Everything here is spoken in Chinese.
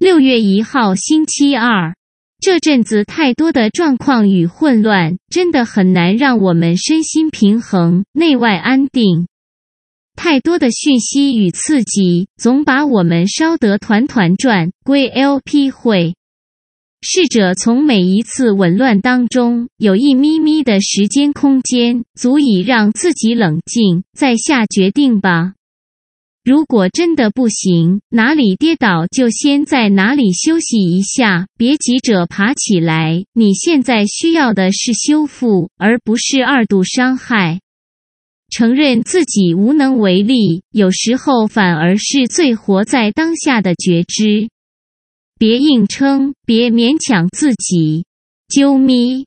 六月一号星期二，这阵子太多的状况与混乱，真的很难让我们身心平衡、内外安定。太多的讯息与刺激，总把我们烧得团团转。归 LP 会，试着从每一次紊乱当中，有一咪咪的时间空间，足以让自己冷静，再下决定吧。如果真的不行，哪里跌倒就先在哪里休息一下，别急着爬起来。你现在需要的是修复，而不是二度伤害。承认自己无能为力，有时候反而是最活在当下的觉知。别硬撑，别勉强自己。啾咪。